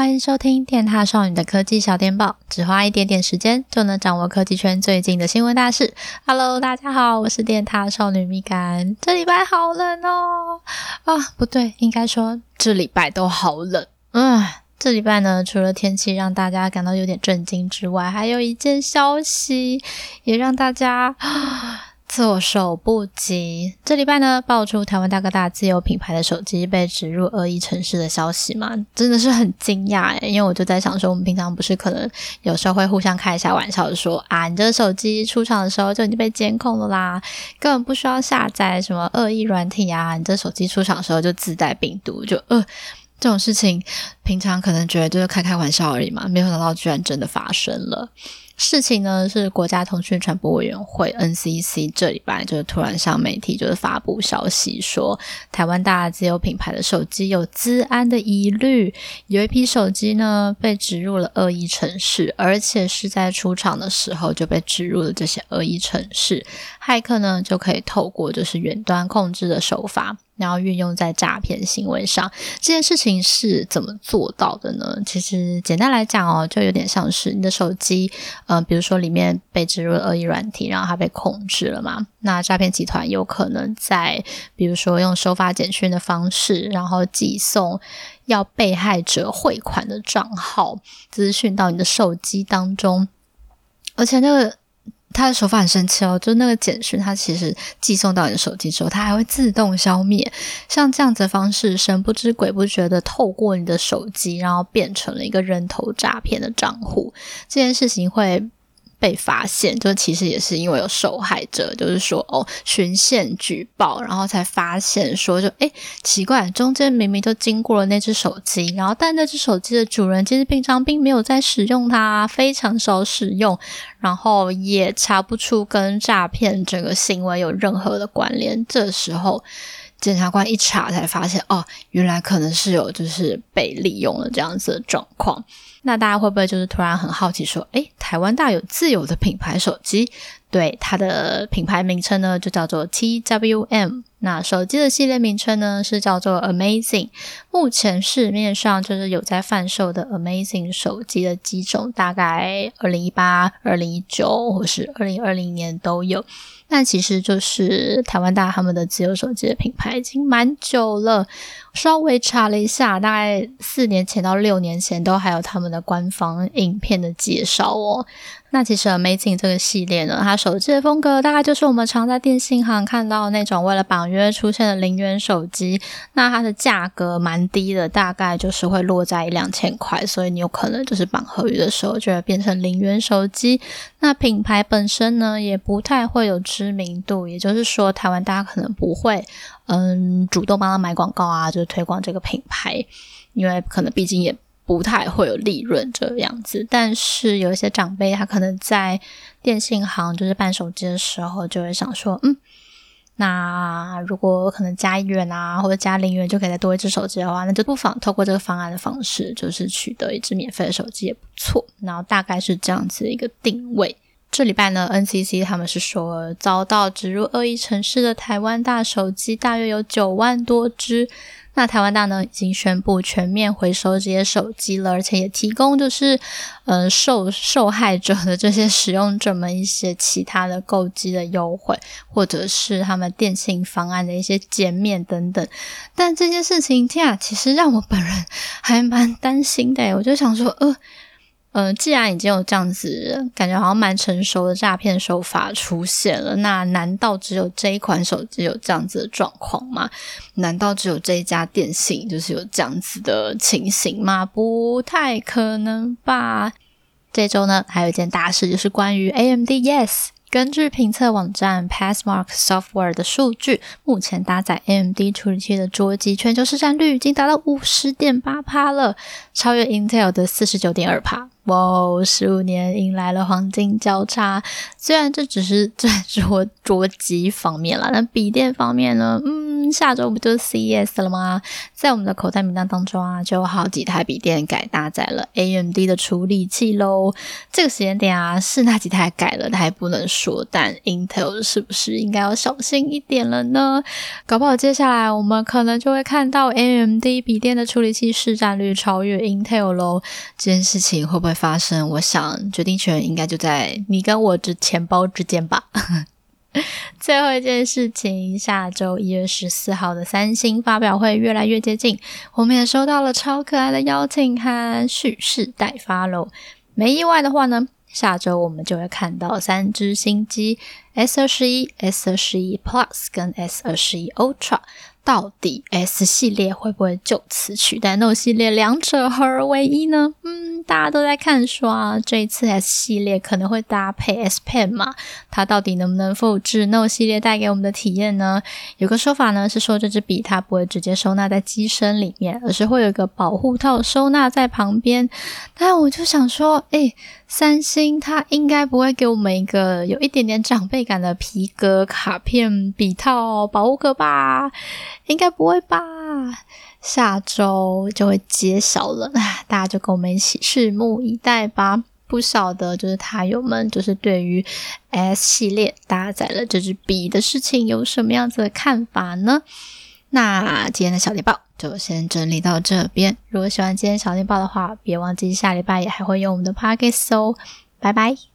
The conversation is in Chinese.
欢迎收听电獭少女的科技小电报，只花一点点时间就能掌握科技圈最近的新闻大事。Hello，大家好，我是电獭少女蜜柑。这礼拜好冷哦，啊，不对，应该说这礼拜都好冷。嗯，这礼拜呢，除了天气让大家感到有点震惊之外，还有一件消息也让大家。措手不及。这礼拜呢，爆出台湾大哥大自有品牌的手机被植入恶意程式的消息嘛，真的是很惊讶诶，因为我就在想说，我们平常不是可能有时候会互相开一下玩笑，说啊，你这手机出厂的时候就已经被监控了啦，根本不需要下载什么恶意软体啊，你这手机出厂的时候就自带病毒，就呃，这种事情平常可能觉得就是开开玩笑而已嘛，没有想到居然真的发生了。事情呢是国家通讯传播委员会 NCC 这礼拜就是突然向媒体就是发布消息说，台湾大自有品牌的手机有资安的疑虑，有一批手机呢被植入了恶意程式，而且是在出厂的时候就被植入了这些恶意程式，骇客呢就可以透过就是远端控制的手法。然后运用在诈骗行为上，这件事情是怎么做到的呢？其实简单来讲哦，就有点像是你的手机，呃，比如说里面被植入了恶意软体，然后它被控制了嘛。那诈骗集团有可能在，比如说用收发简讯的方式，然后寄送要被害者汇款的账号资讯到你的手机当中，而且那个。他的手法很神奇哦，就那个简讯，它其实寄送到你的手机之后，它还会自动消灭。像这样子的方式，神不知鬼不觉的透过你的手机，然后变成了一个人头诈骗的账户。这件事情会被发现，就其实也是因为有受害者，就是说哦，循线举报，然后才发现说就，就诶奇怪，中间明明就经过了那只手机，然后但那只手机的主人其实平常并没有在使用它，非常少使用，然后也查不出跟诈骗这个行为有任何的关联。这时候检察官一查才发现，哦，原来可能是有就是被利用了这样子的状况。那大家会不会就是突然很好奇说，诶，台湾大有自有的品牌手机？对，它的品牌名称呢就叫做 TWM。那手机的系列名称呢是叫做 Amazing。目前市面上就是有在贩售的 Amazing 手机的机种，大概二零一八、二零一九或是二零二零年都有。那其实就是台湾大他们的自有手机的品牌已经蛮久了。稍微查了一下，大概四年前到六年前都还有他们的官方影片的介绍哦。那其实 Amazing 这个系列呢，它手机的风格大概就是我们常在电信行看到的那种为了绑约出现的零元手机。那它的价格蛮低的，大概就是会落在一两千块，所以你有可能就是绑合约的时候就会变成零元手机。那品牌本身呢，也不太会有知名度，也就是说，台湾大家可能不会嗯主动帮他买广告啊，就是推广这个品牌，因为可能毕竟也。不太会有利润这样子，但是有一些长辈，他可能在电信行就是办手机的时候，就会想说，嗯，那如果可能加一元啊，或者加零元就可以再多一只手机的话，那就不妨透过这个方案的方式，就是取得一只免费的手机也不错。然后大概是这样子一个定位。这礼拜呢，NCC 他们是说，遭到植入恶意程式的台湾大手机大约有九万多只。那台湾大呢，已经宣布全面回收这些手机了，而且也提供就是，呃，受受害者的这些使用者们一些其他的购机的优惠，或者是他们电信方案的一些减免等等。但这件事情，天啊，其实让我本人还蛮担心的，我就想说，呃。呃，既然已经有这样子，感觉好像蛮成熟的诈骗手法出现了，那难道只有这一款手机有这样子的状况吗？难道只有这一家电信就是有这样子的情形吗？不太可能吧。这周呢，还有一件大事，就是关于 AMD Yes。根据评测网站 Passmark Software 的数据，目前搭载 AMD 处理器的桌机全球市占率已经达到五十点八趴了，超越 Intel 的四十九点二趴。哇哦，十五年迎来了黄金交叉。虽然这只是在桌桌机方面啦，但笔电方面呢，嗯，下周不就是 CES 了吗？在我们的口袋名单当中啊，就有好几台笔电改搭载了 AMD 的处理器喽。这个时间点啊，是那几台改了，它还不能说，但 Intel 是不是应该要小心一点了呢？搞不好接下来我们可能就会看到 AMD 笔电的处理器市占率超越 Intel 喽。这件事情会不会发生？我想决定权应该就在你跟我之钱包之间吧。最后一件事情，下周一月十四号的三星发表会越来越接近，我们也收到了超可爱的邀请函，蓄势待发喽。没意外的话呢，下周我们就会看到三只新机：S 二十一、S 二十一 Plus 跟 S 二十一 Ultra。到底 S 系列会不会就此取代 Note 系列，两者合而为一呢？嗯，大家都在看说啊，这一次 S 系列可能会搭配 S Pen 嘛，它到底能不能复制 Note 系列带给我们的体验呢？有个说法呢是说，这支笔它不会直接收纳在机身里面，而是会有一个保护套收纳在旁边。但我就想说，诶，三星它应该不会给我们一个有一点点长辈感的皮革卡片笔套保护壳吧？应该不会吧？下周就会揭晓了，大家就跟我们一起拭目以待吧。不晓得就是塔友们，就是对于 S 系列搭载了这支笔的事情有什么样子的看法呢？那今天的小猎豹就先整理到这边。如果喜欢今天小猎豹的话，别忘记下礼拜也还会用我们的 Pocket 哦。拜拜。